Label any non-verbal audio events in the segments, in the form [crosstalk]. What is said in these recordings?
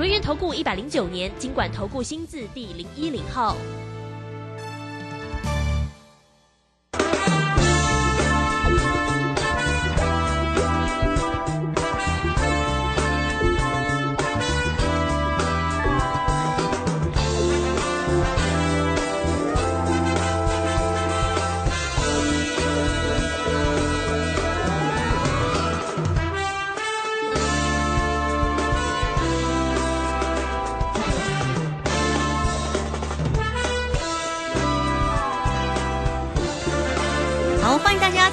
轮源投顾一百零九年经管投顾新字第零一零号。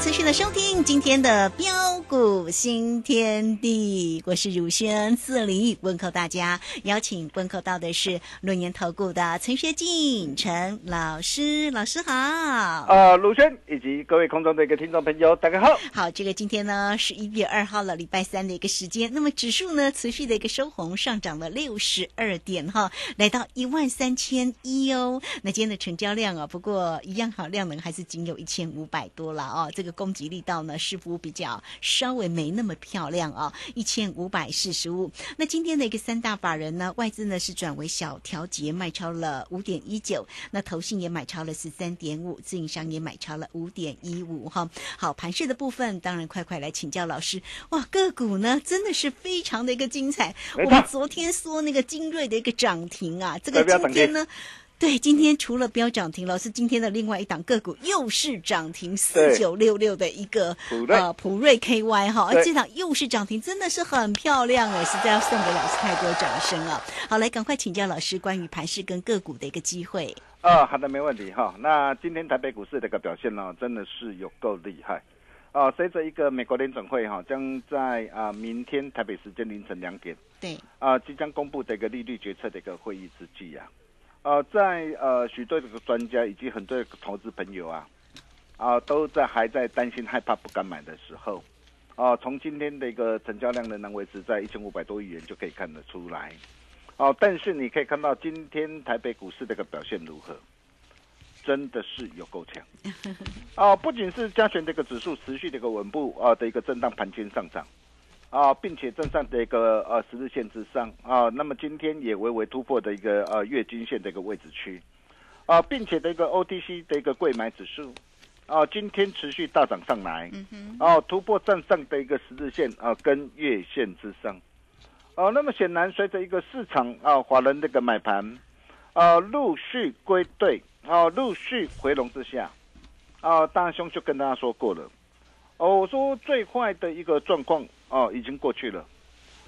持续的收听今天的标股新天地，我是汝轩四零问候大家，邀请问候到的是论年投顾的陈学进陈老师，老师好。啊，鲁轩以及各位空中的一个听众朋友，大家好。好，这个今天呢是一月二号了，礼拜三的一个时间。那么指数呢持续的一个收红，上涨了六十二点哈，来到一万三千一哦。那今天的成交量啊，不过一样好，量能还是仅有一千五百多了哦。这个攻击力道呢，似乎比较稍微没那么漂亮啊、哦，一千五百四十五。那今天的一个三大法人呢，外资呢是转为小调节卖超了五点一九，那投信也买超了十三点五，自营商也买超了五点一五哈。好，盘市的部分，当然快快来请教老师。哇，个股呢真的是非常的一个精彩。我们昨天说那个精锐的一个涨停啊，这个今天呢。对，今天除了标涨停，老师今天的另外一档个股又是涨停四九六六的一个普瑞呃普瑞 KY 哈，而这档又是涨停，真的是很漂亮哎，实在要送给老师太多掌声了。好，来赶快请教老师关于盘市跟个股的一个机会。啊，好的，没问题哈。那今天台北股市的一个表现呢，真的是有够厉害。啊，随着一个美国联准会哈，将在啊明天台北时间凌晨两点对，啊即将公布的一个利率决策的一个会议之际啊，呃，在呃许多这个专家以及很多的投资朋友啊，啊都在还在担心害怕不敢买的时候，啊，从今天的一个成交量仍然维持在一千五百多亿元就可以看得出来。哦，但是你可以看到今天台北股市这个表现如何，真的是有够强。啊，[laughs] 不仅是加权这个指数持续的一个稳步啊的一个震荡盘间上涨，啊，并且站上的一个呃十日线之上啊，那么今天也微微突破的一个呃月均线的一个位置区，啊，并且的一个 OTC 的一个贵买指数。啊，今天持续大涨上来，嗯哦、突破站上的一个十日线啊，跟月线之上，哦、那么显然随着一个市场啊，华人这个买盘，啊，陆续归队，啊，陆续回笼之下，啊，大兄就跟大家说过了，哦，我说最坏的一个状况哦、已经过去了，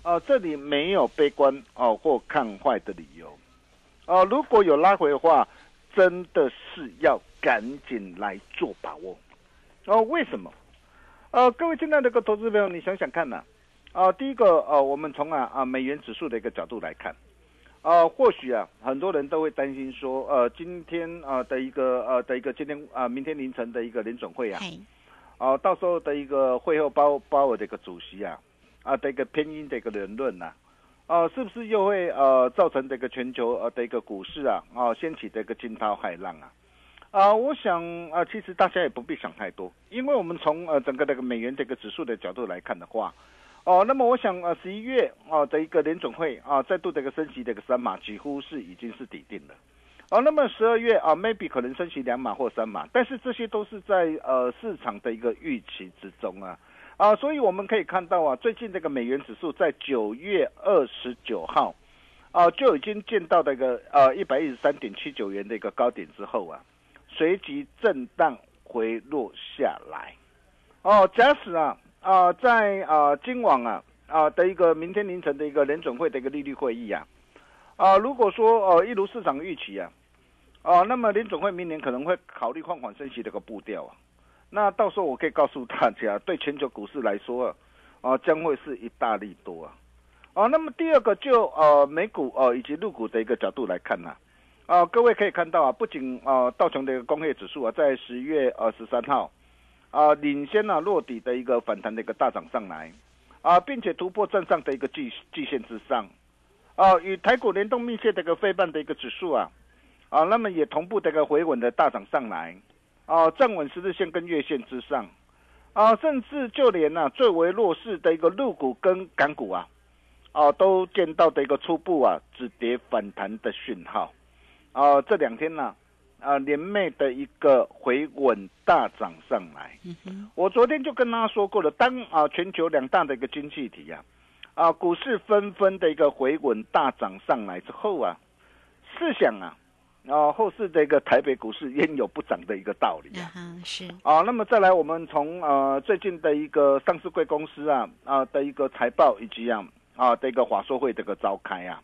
啊，这里没有悲观哦、或看坏的理由，哦、如果有拉回的话，真的是要赶紧来做把握，哦，为什么？呃，各位亲爱的个投资朋友，你想想看呐、啊，第一个呃，我们从啊啊美元指数的一个角度来看，啊，或许啊很多人都会担心说，呃，今天啊的一个呃的一个今天啊明天凌晨的一个联准会啊，嘿，啊到时候的一个会后包包我的一个主席啊啊的一个偏鹰的一个言论呐、啊，是不是又会呃造成这个全球呃的一个股市啊啊掀起这个惊涛骇浪啊？啊，我想啊，其实大家也不必想太多，因为我们从呃整个这个美元这个指数的角度来看的话，哦，那么我想呃十一月啊的一个联总会啊再度的一个升息这个三码，几乎是已经是底定了。哦，那么十二月啊，maybe 可能升息两码或三码，但是这些都是在呃市场的一个预期之中啊啊，所以我们可以看到啊，最近这个美元指数在九月二十九号啊就已经见到的一个呃一百一十三点七九元的一个高点之后啊，随即震荡回落下来。哦，假使啊啊在啊今晚啊啊的一个明天凌晨的一个联准会的一个利率会议啊啊，如果说呃一如市场预期啊。哦，那么联总会明年可能会考虑放缓升息的一个步调啊。那到时候我可以告诉大家，[laughs] 对全球股市来说啊，啊将会是一大利多啊。哦，那么第二个就呃美股哦、以及陆股的一个角度来看呢、啊，各位可以看到啊，不仅啊道琼的一个工业指数啊，在十月二十三号啊领先啊落底的一个反弹的一个大涨上来啊，并且突破站上的一个季季线之上啊，与台股联动密切的一个非半的一个指数啊啊，那么也同步的一个回稳的大涨上来啊，站稳十日线跟月线之上啊，甚至就连呢最为弱势的一个陆股跟港股啊啊，都见到的一个初步啊止跌反弹的讯号。啊，这两天呢，啊，连袂的一个回稳大涨上来。我昨天就跟大家说过了，当啊全球两大的一个经济体啊，啊股市纷纷的一个回稳大涨上来之后啊，试想啊，啊后市的一个台北股市焉有不涨的一个道理啊？是啊，那么再来，我们从呃最近的一个上市贵公司啊啊的一个财报以及啊啊的一个华硕会这个召开啊。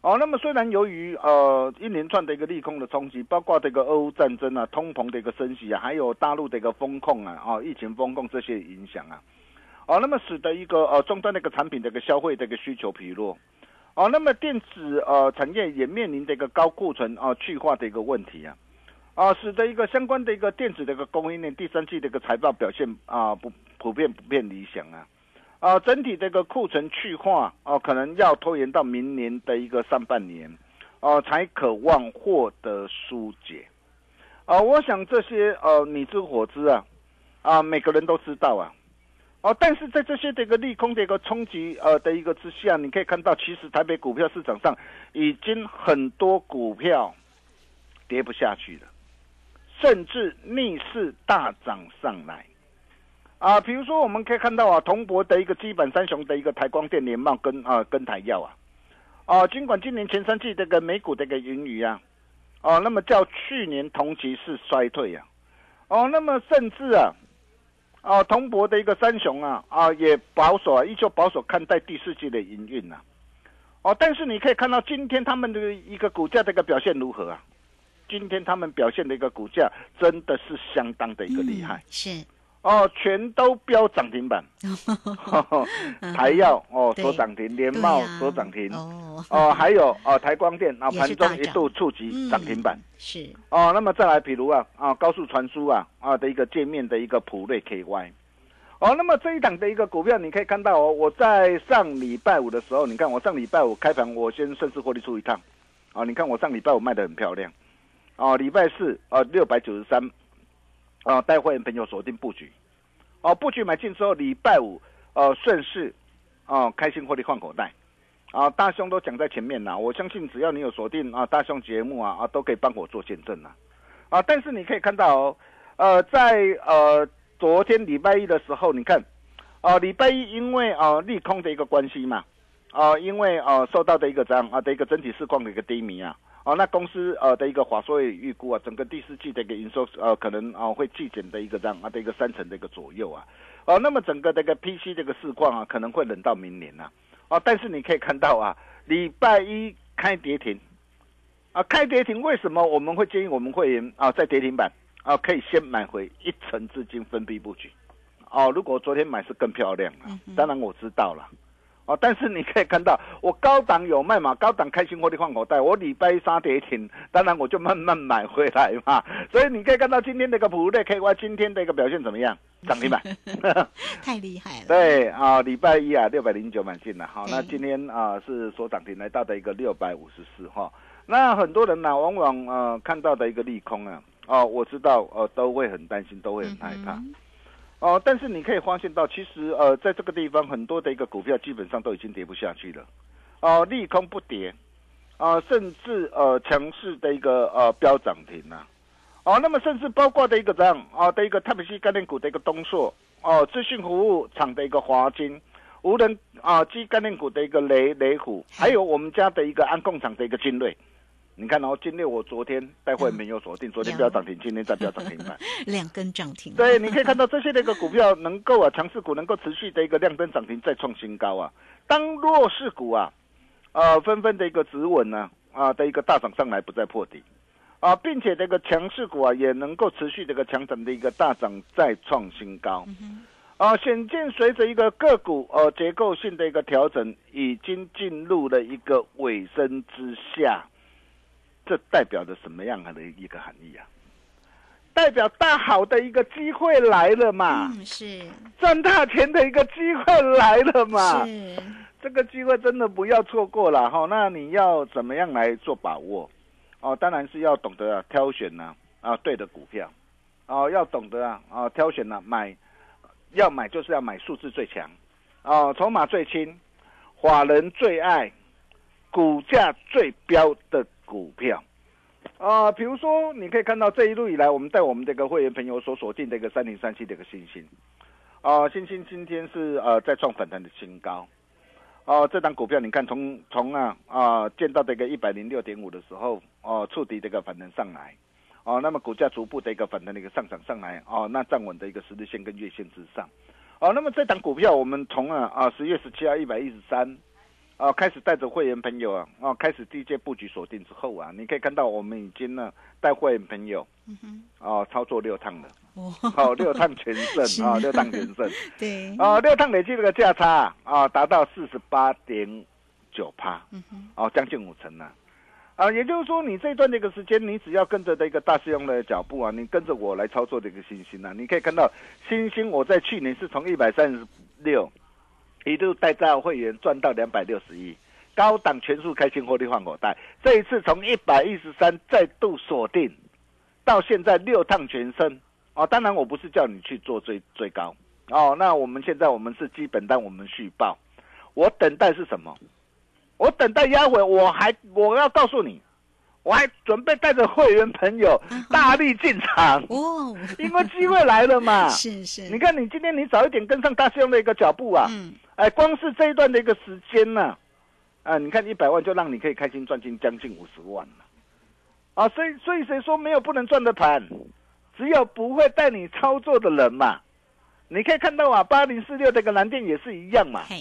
哦，那么虽然由于呃一连串的一个利空的冲击，包括这个俄乌战争啊、通膨的一个升级啊，还有大陆的一个风控啊、啊疫情风控这些影响啊，哦，那么使得一个呃终端的一个产品的一个消费的一个需求疲弱，哦，那么电子呃产业也面临的一个高库存啊去化的一个问题啊，啊，使得一个相关的一个电子的一个供应链第三季的一个财报表现啊不普遍不变理想啊。啊，整体这个库存去化哦，可能要拖延到明年的一个上半年，哦，才渴望获得疏解。啊，我想这些呃，你知我知啊，啊，每个人都知道啊，哦，但是在这些的一个利空的一个冲击呃的一个之下，你可以看到，其实台北股票市场上已经很多股票跌不下去了，甚至逆势大涨上来。啊，比如说我们可以看到啊，铜箔的一个基本三雄的一个台光电、联茂跟啊跟台药啊，啊，尽管今年前三季这个美股的一个盈余啊，哦，那么较去年同期是衰退啊，哦，那么甚至啊，啊，通博的一个三雄啊，啊也保守啊，依旧保守看待第四季的营运啊，哦，但是你可以看到今天他们的一个股价的一个表现如何啊？今天他们表现的一个股价真的是相当的一个厉害，是。哦，全都标涨停板，[laughs] 台药哦所涨停，联茂所涨停，哦，还有哦台光电啊盘中一度触及涨停板，是。哦，那么再来，比如啊啊高速传输啊啊的一个界面的一个普瑞 KY，哦，那么这一档的一个股票，你可以看到哦，我在上礼拜五的时候，你看我上礼拜五开盘，我先顺势获利出一趟，啊，你看我上礼拜五卖的很漂亮，哦，礼拜四啊六百九十三。啊，带会员朋友锁定布局，哦，布局买进之后，礼拜五，呃，顺势，哦，开心获利换口袋，啊，大兄都讲在前面呐，我相信只要你有锁定啊，大兄节目啊，啊，都可以帮我做见证呐，啊，但是你可以看到哦，呃，在呃昨天礼拜一的时候，你看，啊，礼拜一因为啊利空的一个关系嘛，啊，因为啊受到的一个这样啊的一个整体市况的一个低迷啊。哦，那公司呃的一个华硕也预估啊，整个第四季的一个营收呃可能啊会季减的一个这样啊的一个三成的一个左右啊，哦，那么整个这个 PC 这个市况啊可能会冷到明年呐，哦，但是你可以看到啊，礼拜一开跌停，啊开跌停，为什么我们会建议我们会员啊在跌停板啊可以先买回一成资金分批布局，哦，如果昨天买是更漂亮啊，当然我知道了。哦，但是你可以看到，我高档有卖嘛，高档开心获利换口袋。我礼拜三跌停，当然我就慢 [laughs] 慢买回来嘛。所以你可以看到今天这个普瑞 KY 今天的一个表现怎么样？涨停板，[laughs] 太厉害了。[laughs] 对啊，礼拜一啊六百零九买进了，好，那今天啊是所涨停来到的一个六百五十四哈。那很多人呢，往往呃看到的一个利空啊，哦，我知道呃都会很担心，都会很害怕。哦，但是你可以发现到，其实呃，在这个地方很多的一个股票基本上都已经跌不下去了，哦，利空不跌，啊，甚至呃强势的一个呃飙涨停呐，哦，那么甚至包括的一个这样？啊的一个特别是概念股的一个东硕，哦，资讯服务厂的一个华金，无人啊机概念股的一个雷雷虎，还有我们家的一个安控厂的一个精锐。你看哦，今天我昨天待会没有锁定，昨天不要涨停，今天再不要涨停 [laughs] 板，两根涨停。对，你可以看到这些的一个股票能够啊，强势股能够持续的一个亮灯涨停，再创新高啊。当弱势股啊，呃，纷纷的一个止稳呢，啊的一个大涨上来，不再破底，啊，并且这个强势股啊，也能够持续这个强涨的一个大涨，再创新高。啊，显见随着一个个股呃结构性的一个调整，已经进入了一个尾声之下。这代表着什么样的一个含义啊？代表大好的一个机会来了嘛？嗯，是赚大钱的一个机会来了嘛？是，这个机会真的不要错过了哈。那你要怎么样来做把握？哦，当然是要懂得啊挑选呢啊对的股票，哦要懂得啊啊挑选呢买，要买就是要买数字最强，哦筹码最轻，法人最爱，股价最标的股票。啊，比如说，你可以看到这一路以来，我们带我们这个会员朋友所锁定的一个三零三七的一个星星，啊，星星今天是呃在创反弹的新高，哦、这档股票你看从从啊啊见到这个一百零六点五的时候，哦、触底这个反弹上来，哦，那么股价逐步的一个反弹的一个上涨上来，哦，那站稳的一个十日线跟月线之上，哦，那么这档股票我们从啊啊十月十七号一百一十三。啊，开始带着会员朋友啊，啊，开始低阶布局锁定之后啊，你可以看到我们已经呢带会员朋友嗯哼，啊操作六趟了，哦，哦，六趟全是胜啊，[laughs] 六趟全胜。[laughs] 对，啊，六趟累计这个价差啊达到四十八点九趴，嗯哼，哦，将近五成呢、啊。也就是说，你这段这个时间，你只要跟着这个大师兄的脚步啊，你跟着我来操作这个星星啊，你可以看到星星，我在去年是从一百三十六一路带到会员赚到两百六十一，高档全数开新获利换口袋。这一次从一百一十三再度锁定，到现在六趟全胜哦。当然，我不是叫你去做最最高哦。那我们现在我们是基本单，我们续报。我等待是什么？我等待压回，我还我要告诉你，我还准备带着会员朋友大力进场，哦，因为机会来了嘛。[laughs] 是是，你看，你今天你早一点跟上大师兄的一个脚步啊，嗯，哎，光是这一段的一个时间呢、啊，你看一百万就让你可以开心赚进将近五十万了，啊，所以所以谁说没有不能赚的盘，只有不会带你操作的人嘛。你可以看到啊，八零四六这个蓝电也是一样嘛。嘿，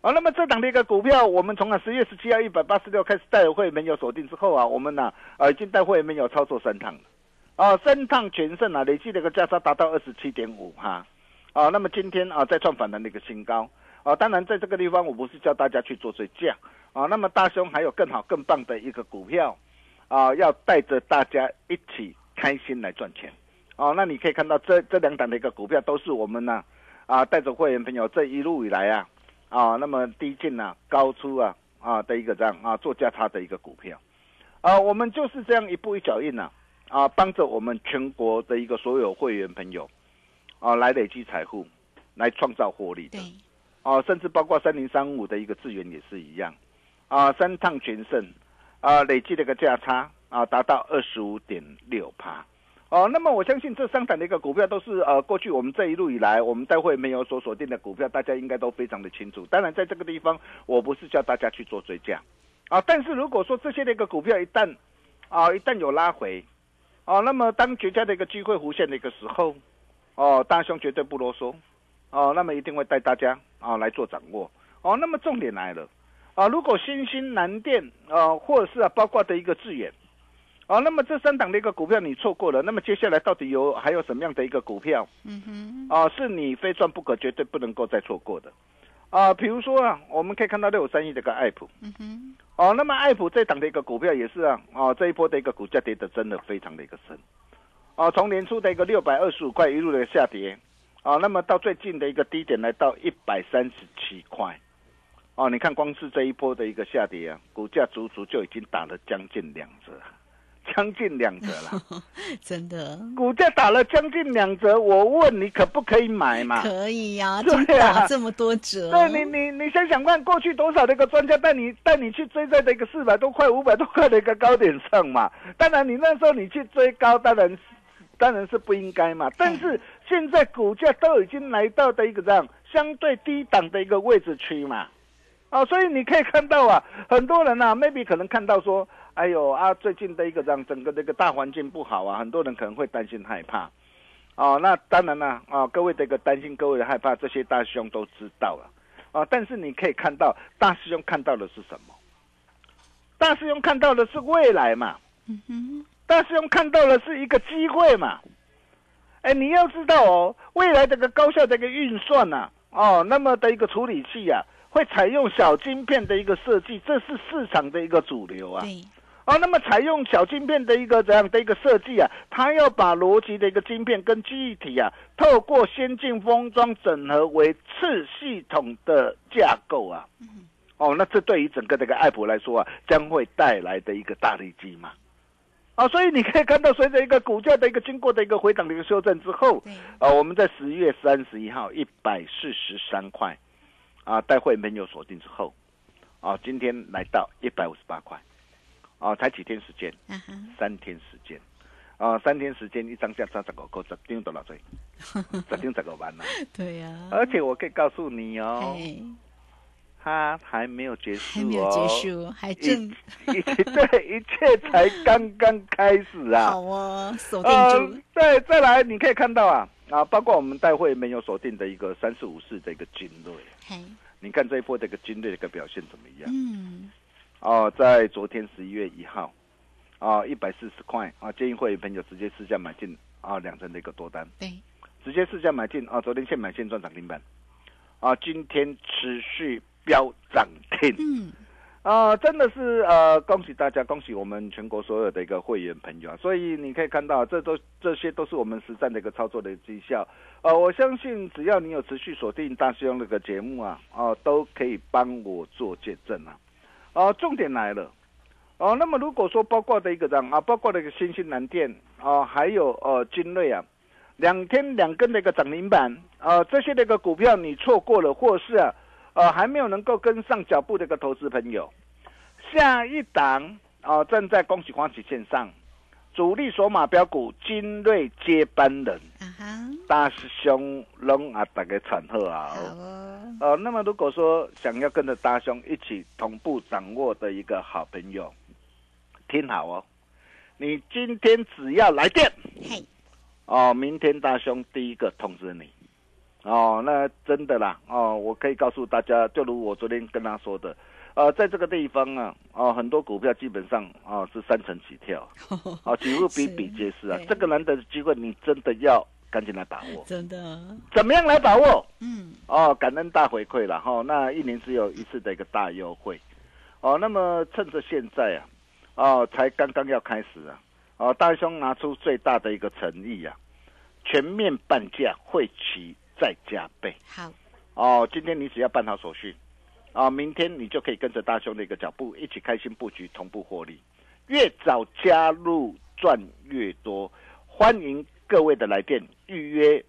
啊，那么这档的一个股票，我们从啊十月十七号一百八十六开始带会没有锁定之后啊，我们呢、啊、已经带会没有操作三趟了，啊三趟全胜啊，累计的一个价差达到二十七点五哈，啊，那么今天啊再创反弹的一个新高啊，当然在这个地方我不是叫大家去做追价啊，那么大兄还有更好更棒的一个股票啊，要带着大家一起开心来赚钱。哦、那你可以看到这这两档的一个股票都是我们呢啊带着会员朋友这一路以来啊。啊，那么低进啊、高出啊啊的一个这样啊做价差的一个股票，啊，我们就是这样一步一脚印呐、啊，帮着我们全国的一个所有会员朋友啊来累积财富，来创造获利的，啊，甚至包括三零三五的一个资源也是一样啊，三趟全胜啊，累计的一个价差啊达到二十五点六趴。哦，那么我相信这三档的一个股票都是呃，过去我们这一路以来，我们待会没有所锁定的股票，大家应该都非常的清楚。当然，在这个地方，我不是叫大家去做追加，啊，但是如果说这些的一个股票一旦啊一旦有拉回，啊、那么当绝佳的一个机会浮现的一个时候，哦，大兄绝对不啰嗦，哦，那么一定会带大家啊来做掌握，哦，那么重点来了，啊，如果新兴南电啊，或者是啊包括的一个智远。啊，那么这三档的一个股票你错过了，那么接下来到底有还有什么样的一个股票嗯哼，啊、是你非赚不可，绝对不能够再错过的。啊、比如说啊，我们可以看到六五三一这个爱普嗯哼，哦，那么爱普这档的一个股票也是啊，哦这一波的一个股价跌的真的非常的一个深，哦，从年初的一个六百二十五块一路的下跌，哦，那么到最近的一个低点来到一百三十七块，哦，你看光是这一波的一个下跌啊，股价足足就已经打了将近两折。[laughs] 将近两折了，[laughs] 真的股价打了将近两折，我问你可不可以买嘛？可以呀，[laughs] 对真啊打这么多折，对你，你你想想看，过去多少的一个专家带你带你去追在这个四百多块、五百多块的一个高点上嘛？当然，你那时候你去追高，当然是当然是不应该嘛。但是现在股价都已经来到的一个这样相对低档的一个位置区嘛，哦，所以你可以看到啊，很多人啊，maybe 可能看到说，哎呦啊，最近的一个这样整个这个大环境不好啊，很多人可能会担心害怕。哦，那当然啦，啊，各位的一个担心，各位的害怕，这些大师兄都知道了，啊，但是你可以看到，大师兄看到的是什么？大师兄看到的是未来嘛，嗯哼，大师兄看到的是一个机会嘛。哎，你要知道哦，未来这个高效的一个运算呐、哦，那么的一个处理器啊，会采用小晶片的一个设计，这是市场的一个主流啊。对，哦，那么采用小晶片的一个这样的一个设计啊，它要把逻辑的一个晶片跟记忆体啊，透过先进封装整合为次系统的架构啊。哦，那这对于整个这个爱普来说啊，将会带来的一个大利基嘛。啊，所以你可以看到，随着一个股价的一个经过的一个回档的一个修正之后，啊，我们在十一月三十一号一百四十三块，啊，待会没有锁定之后，啊，今天来到一百五十八块。啊，才几天时间，三天时间，啊，三天时间一张价差十五块，十张多少岁？十张十个万呢？[laughs] 对呀。而且我可以告诉你哦，它还没有结束哦，还没有结束，还正 [laughs] 对，一切才刚刚开始啊！好啊，锁定住。再再来，你可以看到啊啊，包括我们待会没有锁定的一个三四五四的一个精锐，你看这一波这个精锐的一个表现怎么样？嗯。哦，在昨天十一月一号，啊，一百四十块啊，建议会员朋友直接试价买进啊，两成的一个多单，对，直接试价买进啊，昨天现买现赚涨停板，啊，今天持续飙涨停，嗯，啊，真的是呃，恭喜大家，恭喜我们全国所有的一个会员朋友啊，所以你可以看到，这都这些都是我们实战的一个操作的绩效，呃，我相信只要你有持续锁定大师兄那个节目啊，哦，都可以帮我做见证啊。哦，重点来了，哦，那么如果说包括的一个这样啊，包括那个新兴蓝电啊，还有呃金瑞啊，两天两根的一个涨停板啊，这些的一个股票你错过了，或是啊，呃还没有能够跟上脚步的一个投资朋友，下一档啊正在恭喜欢喜线上。主力索马标股精锐接班人，大师兄龙啊，大家传贺啊！呃，那么如果说想要跟着大兄一起同步掌握的一个好朋友，听好哦，你今天只要来电，哦，明天大兄第一个通知你，哦，那真的啦，哦，我可以告诉大家，就如我昨天跟他说的。呃，在这个地方啊，哦，很多股票基本上啊是三成起跳，啊，[laughs] 几乎比比皆是啊。这个难得的机会，你真的要赶紧来把握。真的？怎么样来把握？嗯，哦，感恩大回馈了哈。那一年只有一次的一个大优惠，哦，那么趁着现在啊，哦，才刚刚要开始啊，哦，大兄拿出最大的一个诚意啊，全面半价，会期再加倍。好，哦，今天你只要办好手续。啊，明天你就可以跟着大兄的一个脚步，一起开心布局，同步获利。越早加入赚越多，欢迎各位的来电预约，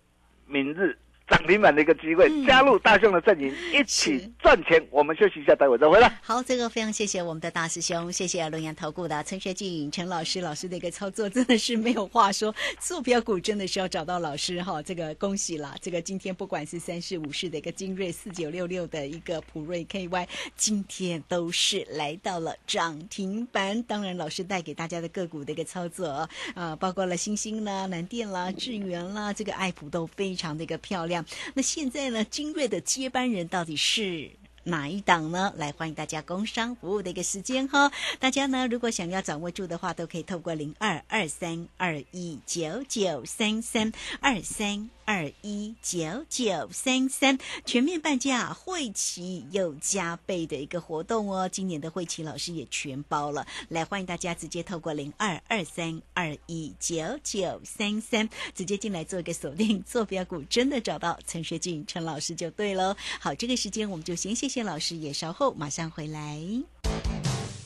明日。涨停板的一个机会，加入大兄的阵营，一起赚钱。我们休息一下，待会再回来。好，这个非常谢谢我们的大师兄，谢谢龙阳投顾的陈学静陈老师老师的一个操作，真的是没有话说。做标股真的是要找到老师哈，这个恭喜了。这个今天不管是三四五市的一个精锐四九六六的一个普瑞 KY，今天都是来到了涨停板。当然，老师带给大家的个股的一个操作啊，包括了星星啦、南电啦、智源啦，这个爱普都非常的一个漂亮。那现在呢？精锐的接班人到底是哪一档呢？来欢迎大家工商服务的一个时间哈！大家呢，如果想要掌握住的话，都可以透过零二二三二一九九三三二三。二一九九三三全面半价，会期又加倍的一个活动哦！今年的会期老师也全包了，来欢迎大家直接透过零二二三二一九九三三直接进来做一个锁定，坐标股真的找到陈学静陈老师就对喽。好，这个时间我们就先谢谢老师，也稍后马上回来。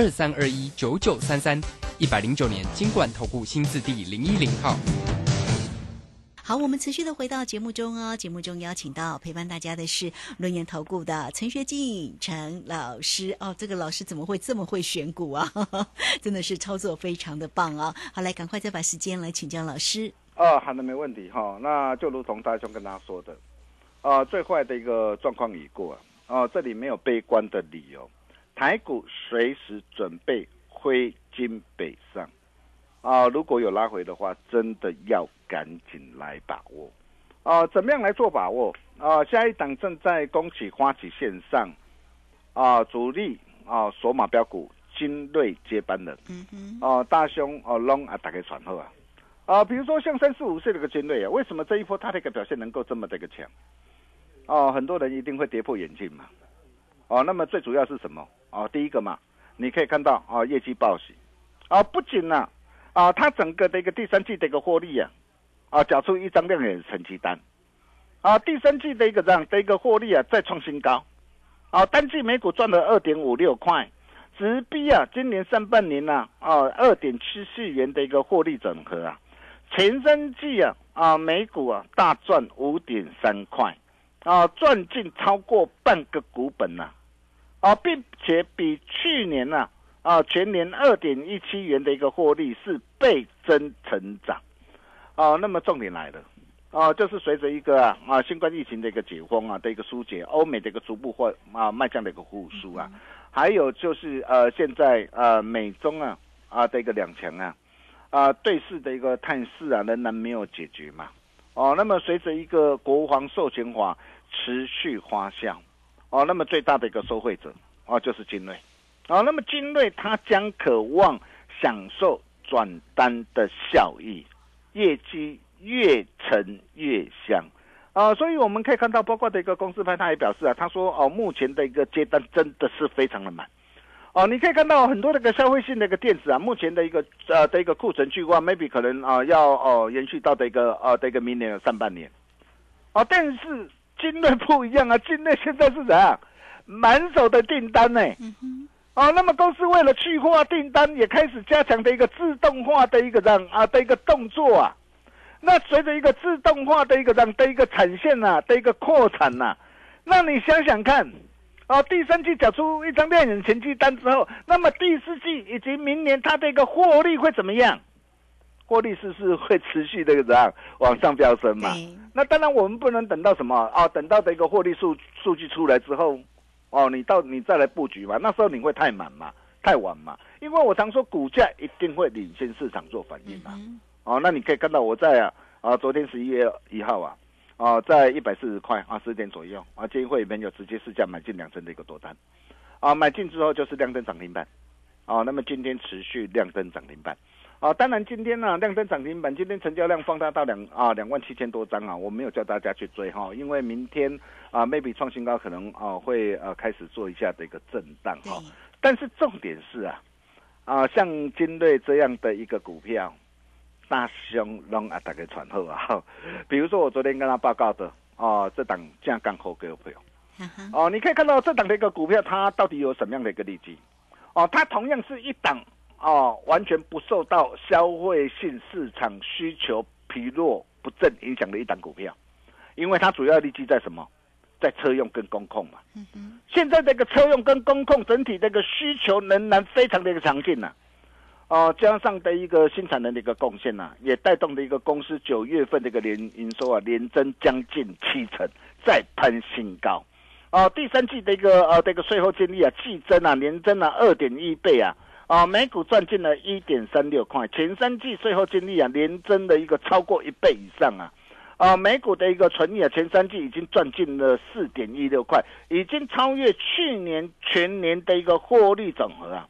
二三二一九九三三一百零九年金管投顾新字第零一零号。好，我们持续的回到节目中哦。节目中邀请到陪伴大家的是轮研投顾的陈学进陈老师哦。这个老师怎么会这么会选股啊？[laughs] 真的是操作非常的棒啊！好，来赶快再把时间来请教老师。哦，好的，没问题哈。那就如同大兄跟他说的。啊，最坏的一个状况已过啊！这里没有悲观的理由，台股随时准备挥金北上，啊，如果有拉回的话，真的要赶紧来把握。啊，怎么样来做把握？啊，下一档正在恭喜花旗线上，啊，主力啊，索马标股精锐接班人，嗯哼，哦，大兄哦龙啊，打开传后啊，啊，比如说像三四五岁的个精锐啊，为什么这一波它的一个表现能够这么的一个强？哦，很多人一定会跌破眼镜嘛。哦，那么最主要是什么？哦，第一个嘛，你可以看到啊，业绩报喜，啊，不仅呢，啊，它整个的一个第三季的一个获利啊，啊，缴出一张亮眼成绩单，啊，第三季的一个这样的一个获利啊，再创新高，啊，单季每股赚了二点五六块，直逼啊，今年上半年呢，啊，二点七四元的一个获利整合啊，前三季啊，啊，每股啊大赚五点三块，啊，赚进超过半个股本呐、啊，并且比去年呢、啊，全年二点一七元的一个获利是倍增成长，啊，那么重点来了，啊，就是随着一个啊啊新冠疫情的一个解封啊的一个疏解，欧美的一个逐步或啊迈向的一个复苏啊，还有就是呃现在呃美中啊啊的一个两强啊啊对峙的一个态势啊仍然没有解决嘛，哦，那么随着一个国防授权法持续发酵。哦，那么最大的一个受惠者哦就是精锐，哦，那么精锐它将渴望享受转单的效益，业绩越沉越香。啊、所以我们可以看到，包括的一个公司派，他也表示啊，他说哦，目前的一个接单真的是非常的满。哦，你可以看到很多那个消费性的一个电子啊，目前的一个呃的一个库存去化，maybe 可能啊、要哦、延续到的一个呃的一个明年的上半年。哦，但是精锐不一样啊，金锐现在是怎样？满手的订单呢、嗯，哦，那么公司为了去化订单，也开始加强的一个自动化的一个这样啊的一个动作啊。那随着一个自动化的一个这样的一个产线呐、的一个扩产呐、那你想想看，哦，第三季缴出一张亮眼成绩单之后，那么第四季以及明年它的一个获利会怎么样？获利是不是会持续的怎样往上飙升嘛？那当然，我们不能等到什么哦，等到的一个获利数数据出来之后，哦，你到你再来布局嘛，那时候你会太满嘛，太晚嘛。因为我常说，股价一定会领先市场做反应嘛。嗯哦，那你可以看到我在啊啊，昨天十一月一号啊，啊，在一百四十块啊十点左右啊，建议会里面有直接市价买进两成的一个多单，啊，买进之后就是亮灯涨停板，啊，那么今天持续亮灯涨停板。啊，当然今天呢、亮灯涨停板，今天成交量放大到两啊两万七千多张啊，我没有叫大家去追哈，因为明天啊 maybe 创新高可能啊会呃开始做一下的一个震荡对哈，，但是重点是啊啊像金瑞这样的一个股票，大兄让啊大家传后啊，哈比如说我昨天跟他报告的哦、这档价杠后股票。哈哈，哦，你可以看到这档的一个股票，它到底有什么样的一个利基？哦，它同样是一档哦，完全不受到消费性市场需求疲弱不振影响的一档股票，因为它主要利基在什么？在车用跟工控嘛。嗯哼，现在这个车用跟工控整体这个需求仍然非常的一个强劲呐、哦，加上的一个新产能的一个贡献呐、也带动的一个公司九月份的一个年营收啊，连增将近七成，再攀新高。哦，第三季的一个呃这个税后净利啊，季增啊，年增啊二点一倍啊，啊，每股赚进了一点三六块，前三季税后净利啊，连增的一个超过一倍以上啊。啊，美股的一个纯利啊，前三季已经赚进了四点一六块，已经超越去年全年的一个获利总和啊。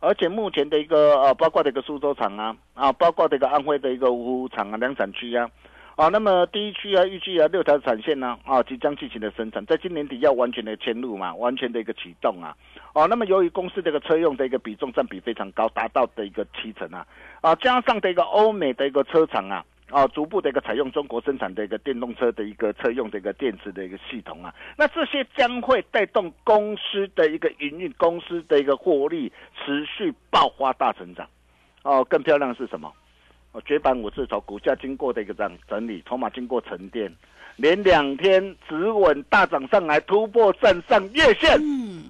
而且目前的一个呃，包括这个苏州厂啊，啊，包括这个安徽的一个芜湖厂啊，两产区啊，啊，那么第一区啊，预计啊六条产线呢，啊，即将进行的生产，在今年底要完全的迁入嘛，完全的一个启动啊，哦、那么由于公司这个车用的一个比重占比非常高，达到的一个七成啊，啊，加上的一个欧美的一个车厂啊。啊，逐步的一个采用中国生产的一个电动车的一个车用的一个电池的一个系统啊，那这些将会带动公司的一个营运，公司的一个获利持续爆发大成长。哦，更漂亮的是什么？哦，绝版五字头股价经过的一个这样整理，筹码经过沉淀，连两天止稳大涨上来，突破站上月线，嗯，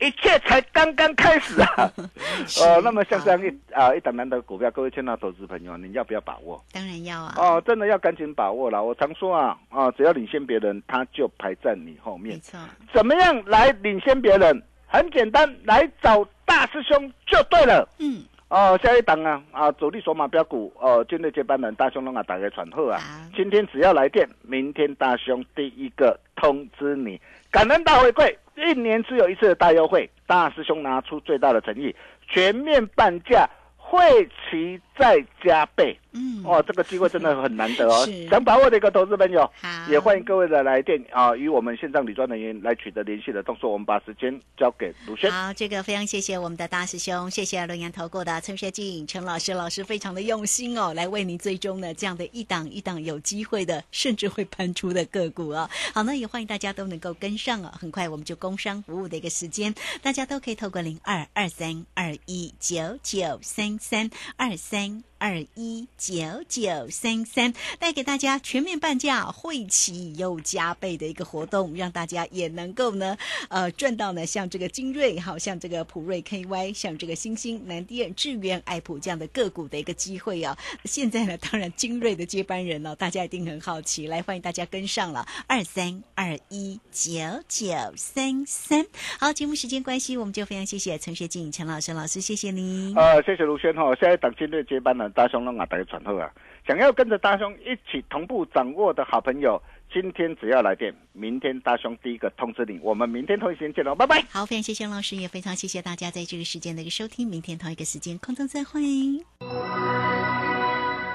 一切才刚刚开始啊！[laughs] 是呃，那么像这样一啊一档难的股票，各位亲爱的投资朋友，你要不要把握？当然要啊，哦，真的要赶紧把握了。我常说啊，啊，只要领先别人，他就排在你后面。没错，怎么样来领先别人？很简单，来找大师兄就对了。嗯，哦，下一档啊啊，主力索马标股哦，军队接班人大兄龙啊，打开传后啊，今天只要来电，明天大兄第一个通知你，感恩大回馈，一年只有一次的大优惠，大师兄拿出最大的诚意，全面半价，会期再加倍。嗯，哦，这个机会真的很难得哦，[laughs] 想把握的一个投资朋友，好，也欢迎各位的来电啊，与我们线上理专人员来取得联系的动作。我们把时间交给卢轩。好，这个非常谢谢我们的大师兄，谢谢龙岩投顾的陈学进陈老师，老师非常的用心哦，来为您追踪呢这样的一档一档有机会的，甚至会喷出的个股哦。好，那也欢迎大家都能够跟上哦。很快我们就工商服务的一个时间，大家都可以透过零二二三二一九九三三二三。二一九九三三带给大家全面半价，会期又加倍的一个活动，让大家也能够呢，呃，赚到呢，像这个精锐，好像这个普瑞 KY，像这个星星、南电、智源、爱普这样的个股的一个机会啊。现在呢，当然精锐的接班人呢、大家一定很好奇，来欢迎大家跟上了二三二一九九三三。好，节目时间关系，我们就非常谢谢陈学静陈老师老师，谢谢您。呃，谢谢卢轩哈，下一档精锐接班人大兄弄啊，大家传后啊，想要跟着大兄一起同步掌握的好朋友，今天只要来电，明天大兄第一个通知你。我们明天同一时间见喽，拜拜。好，非常谢谢老师，也非常谢谢大家在这个时间的一个收听。明天同一个时间空中再会。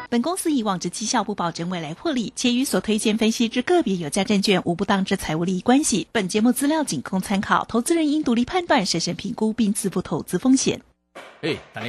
本公司以往之绩效不保证未来获利，且与所推荐分析之个别有价证券无不当之财务利益关系。本节目资料仅供参考，投资人应独立判断、审慎评估并自负投资风险。哎，大家